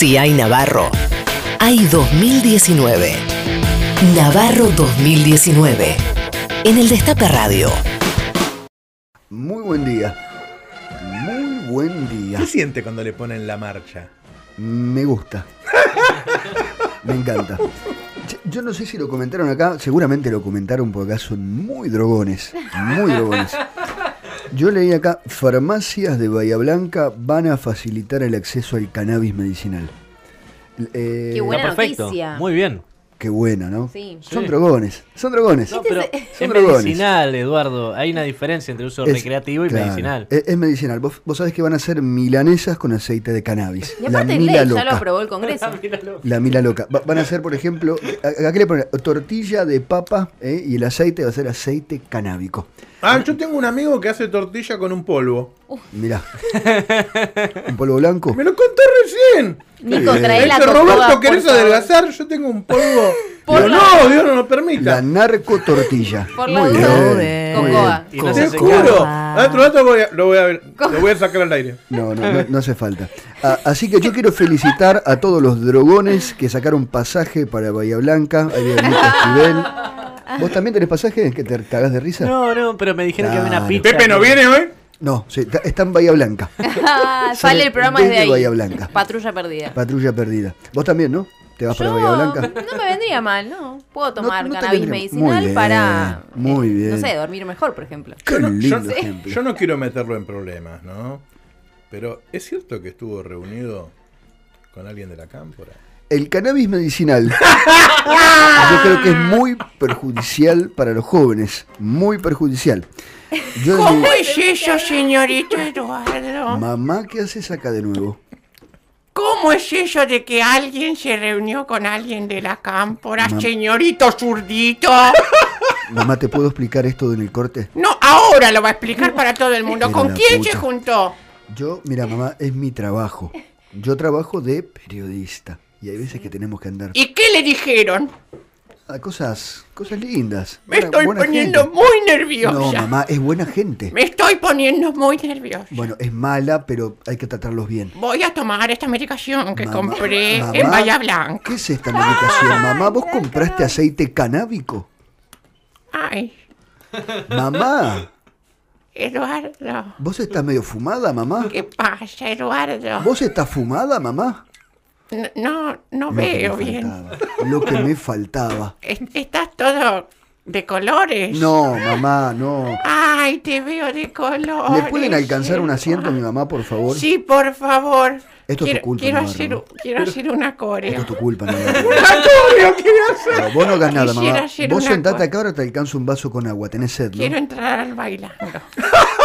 Si hay Navarro, hay 2019. Navarro 2019. En el Destape Radio. Muy buen día. Muy buen día. ¿Qué siente cuando le ponen la marcha? Me gusta. Me encanta. Yo no sé si lo comentaron acá, seguramente lo comentaron porque acá son muy drogones. Muy drogones. Yo leí acá, farmacias de Bahía Blanca van a facilitar el acceso al cannabis medicinal. Eh, Qué buena perfecto. noticia. Muy bien. Qué buena, ¿no? Sí. Son drogones, son drogones. No, pero Son es drogones. medicinal, Eduardo. Hay una diferencia entre uso Es- recreativo y claro, medicinal. Es, es medicinal. Vos, vos sabés que van a ser milanesas con aceite de cannabis. Y aparte la mila ley, ya loca. lo aprobó el Congreso. La mila loca. Va- van a ser, por ejemplo, a- acá le ponen tortilla de papa ¿eh? y el aceite va a ser aceite canábico. Ah, yo tengo un amigo que hace tortilla con un polvo. Mirá. Un polvo blanco. Me lo conté recién. Nico, trae la dice, Roberto, ¿querés adelgazar? Yo tengo un polvo. Por Digo, la- no, Dios no lo permita. La narco tortilla. Por la Muy duda. bien, Cocoa. muy bien. Y no se Te hace juro. cargo. Dentro de rato voy a- lo, voy a, lo voy a sacar al aire. No, no, no, no hace falta. Ah, así que yo quiero felicitar a todos los drogones que sacaron pasaje para Bahía Blanca. Ahí viene Nico Esquivel. ¿Vos también tenés pasaje que te cagás de risa? No, no, pero me dijeron que había una pizza. Pepe no viene hoy. No, sí, está, en Bahía Blanca. Ah, Sale el programa desde desde ahí. Bahía Blanca. Patrulla perdida. Patrulla perdida. Vos también, ¿no? ¿Te vas para Bahía Blanca? no me vendría mal, ¿no? Puedo tomar no te cannabis vendría- medicinal muy bien, para, eh, muy bien. no sé, dormir mejor, por ejemplo. Qué Yo no- lindo yo- ejemplo. Yo no quiero meterlo en problemas, ¿no? Pero ¿es cierto que estuvo reunido con alguien de la cámpora? El cannabis medicinal yo creo que es muy perjudicial para los jóvenes, muy perjudicial. Yo ¿Cómo digo, es eso, señorito Eduardo? mamá, ¿qué haces acá de nuevo? ¿Cómo es eso de que alguien se reunió con alguien de la cámpora, Mam- señorito zurdito? Mamá, ¿te puedo explicar esto en el corte? No, ahora lo va a explicar para todo el mundo. ¿Con quién puta. se juntó? Yo, mira, mamá, es mi trabajo. Yo trabajo de periodista y hay veces que tenemos que andar ¿Y qué le dijeron? a cosas, cosas lindas. Me Buena- estoy buena poniendo gente. muy nerviosa. No, mamá, es buena gente. Me estoy poniendo muy nerviosa. Bueno, es mala, pero hay que tratarlos bien. Voy a tomar esta medicación que Mamá, compré mamá, en Bahía Blanca. ¿Qué es esta medicación? Mamá, ¿vos compraste aceite canábico? Ay, Mamá, Eduardo. ¿vos estás medio fumada, mamá? ¿Qué pasa, Eduardo? ¿Vos estás fumada, mamá? No, no Lo me veo bien. Lo que me faltaba. Es- Estás todo de colores. No, mamá, no. Ay, te veo de colores. ¿Le pueden alcanzar un asiento a mi mamá, por favor? Sí, por favor. Esto es tu quiero, culpa, quiero hacer, ¿no? quiero hacer una Esto coreo. es tu culpa, no. coreo quiero hacer. No, vos no hagas nada, mamá. Vos una sentate acá, ahora te alcanzo un vaso con agua. Tenés sed, Quiero ¿no? entrar al bailando.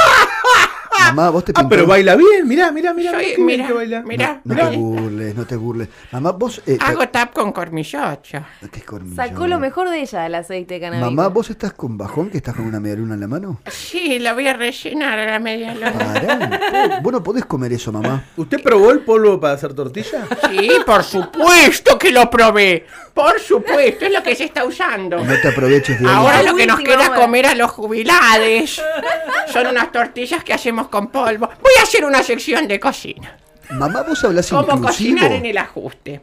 Mamá, vos te Ah, pintó- pero baila bien. Mirá, mirá, mirá. Soy- mira, que baila. mira, No te burles, no te burles. Mamá, vos... eh, Hago tap con cormillocho. ¿qué cornillo? Sacó lo mejor de ella, el aceite de cannabis. Mamá, ¿vos estás con bajón que estás con una medialuna en la mano? Sí, la voy a rellenar a la media luna. Pará. Vos no podés comer eso, mamá. ¿Usted probó el polvo para hacer tortilla? Sí, por supuesto que lo probé. Por supuesto, es lo que se está usando. No te aproveches de Ahora algo. lo que nos queda comer a los jubilados son unas tortillas que hacemos con polvo. Voy a hacer una sección de cocina. Mamá, vos hablas Cómo inclusivo. cocinar en el ajuste.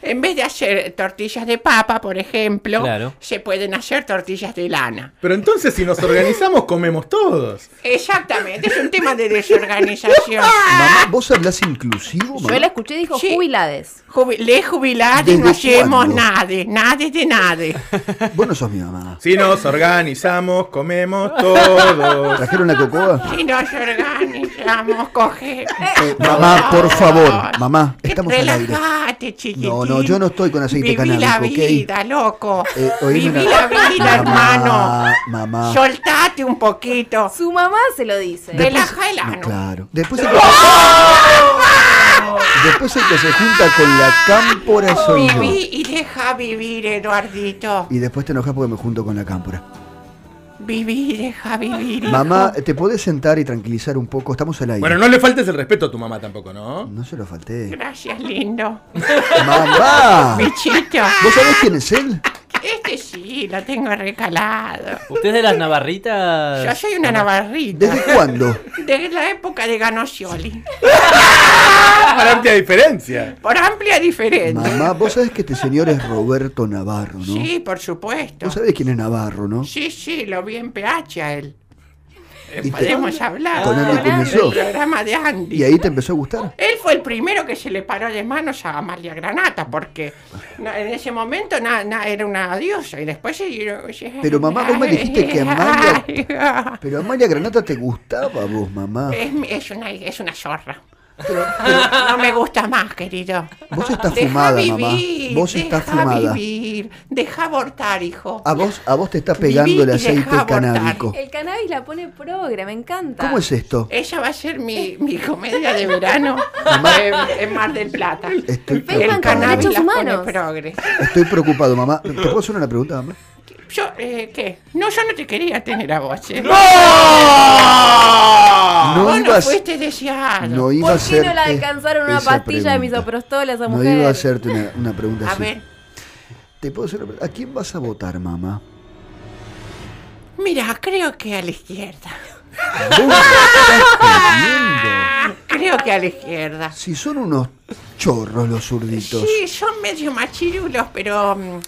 En vez de hacer tortillas de papa, por ejemplo, Claro. se pueden hacer tortillas de lana. Pero entonces si nos organizamos comemos todos. Exactamente, es un tema de desorganización. Mamá, vos hablas inclusivo, Yo mamá. la escuché y dijo Sí. jubilades. Jubi- le jubilados ¿Desde no hacemos cuándo? nada, nada de nada. Vos no sos mi mamá. Si nos organizamos, comemos todos. ¿Trajeron la cocoa? Si nos organizamos, coge. Eh, mamá, por favor, mamá, estamos al aire. Relájate, chiquitín. No, no, yo no estoy con aceite Viví la canábico, ¿ok? vida, loco. Eh, Viví una- la vida, hermano. Mamá. Soltate un poquito. Su mamá se lo dice. Relaja el No, ano. claro. Después el, que, después el que se junta con la cámpora soy yo. Viví y deja vivir, Eduardito. Y después te enojas porque me junto con la cámpora. Viví y deja vivir. hijo. Mamá, ¿te podés sentar y tranquilizar un poco? Estamos al aire. Bueno, no le faltes el respeto a tu mamá tampoco, ¿no? No se lo falté. Gracias, lindo. ¡Mamá! Bichito. ¿Vos sabés quién es él? Este sí, lo tengo recalado. ¿Usted es de las navarritas? Yo soy una navarrita. ¿Desde cuándo? De la época de Ganosioli. Por amplia diferencia. Por amplia diferencia. Mamá, vos sabés que este señor es Roberto Navarro, ¿no? Sí, por supuesto. Vos sabés quién es Navarro, ¿no? Sí, sí, lo vi en PH a él. Y te- Podemos hablar. Con Andy del comenzó. programa de Andy. ¿Y ahí te empezó a gustar? Él fue el primero que se le paró de manos a Amalia Granata, porque en ese momento na- na- era una diosa y después se... Pero, mamá, vos me dijiste que Amalia- Pero Amalia Granata te gustaba a vos, mamá. Es, es una, es una zorra. Pero, No me gusta más, querido. Vos estás Deja fumada, mamá. vivir, Vos estás deja fumada. vivir, deja abortar, hijo. a vos, a vos te está pegando Viví el aceite canábico. El cannabis la pone progre, me encanta. ¿Cómo es esto? Esa va a ser mi, mi comedia de verano en, en Mar del Plata. Estoy, El cannabis pone progre. Estoy preocupado, mamá. ¿Te puedo hacer una pregunta, mamá? Yo, eh, ¿qué? No, yo no te quería tener a vos, ¿eh? No Vos no ibas, fuiste deseado. no iba a ¿Por qué no la alcanzaron una pastilla de misoprostol a esa No mujer? iba a hacerte una, una pregunta A así. ver, ¿Te puedo hacer una pregunta? ¿A quién vas a votar, mamá? mira, creo que a la izquierda. Creo que a la izquierda. Si son unos chorros los zurditos. Sí, son medio machirulos, pero mm,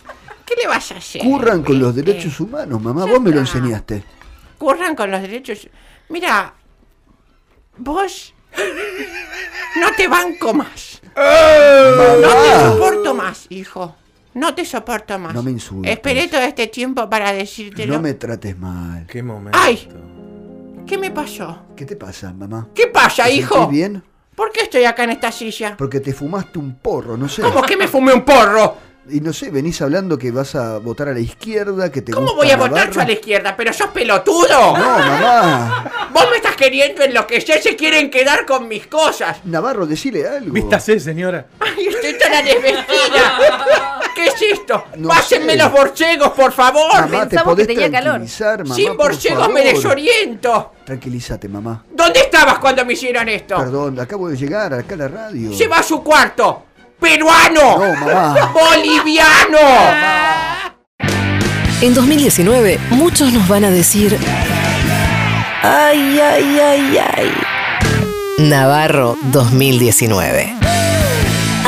¿qué le vas a hacer? Curran con los derechos humanos, mamá. Vos me lo enseñaste. Curran con los derechos. Mira, vos no te banco más. No te Mamá. soporto más, hijo. No te soporto más. No me insultes. Esperé todo este tiempo para decírtelo. No me trates mal. Qué momento. ¡Ay! ¿Qué me pasó? ¿Qué te pasa, mamá? ¿Qué pasa, ¿Te hijo? sentís bien? ¿Por qué estoy acá en esta silla? Porque te fumaste un porro, no sé. ¿Cómo que me fumé un porro? Y no sé, venís hablando que vas a votar a la izquierda, que te ¿Cómo gusta voy a votar yo a la izquierda? ¿Pero sos pelotudo? No, mamá. Vos me estás queriendo enloquecer, se quieren quedar con mis cosas. Navarro, decile algo. Vístase, señora. Ay, estoy tan desvestida. ¿Qué es esto? No Pásenme sé. los borcegos, por favor. Mamá, te Pensamos podés que tenía calor. mamá. Sin por borcegos me desoriento. Tranquilízate, mamá. ¿Dónde estabas cuando me hicieron esto? Perdón, acabo de llegar acá a la radio. Se va a su cuarto. ¡Peruano! No, mamá. ¡Boliviano! En 2019, muchos nos van a decir. Ay, ay, ay, ay. Navarro 2019.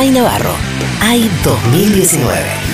Ay, Navarro. Ay, 2019.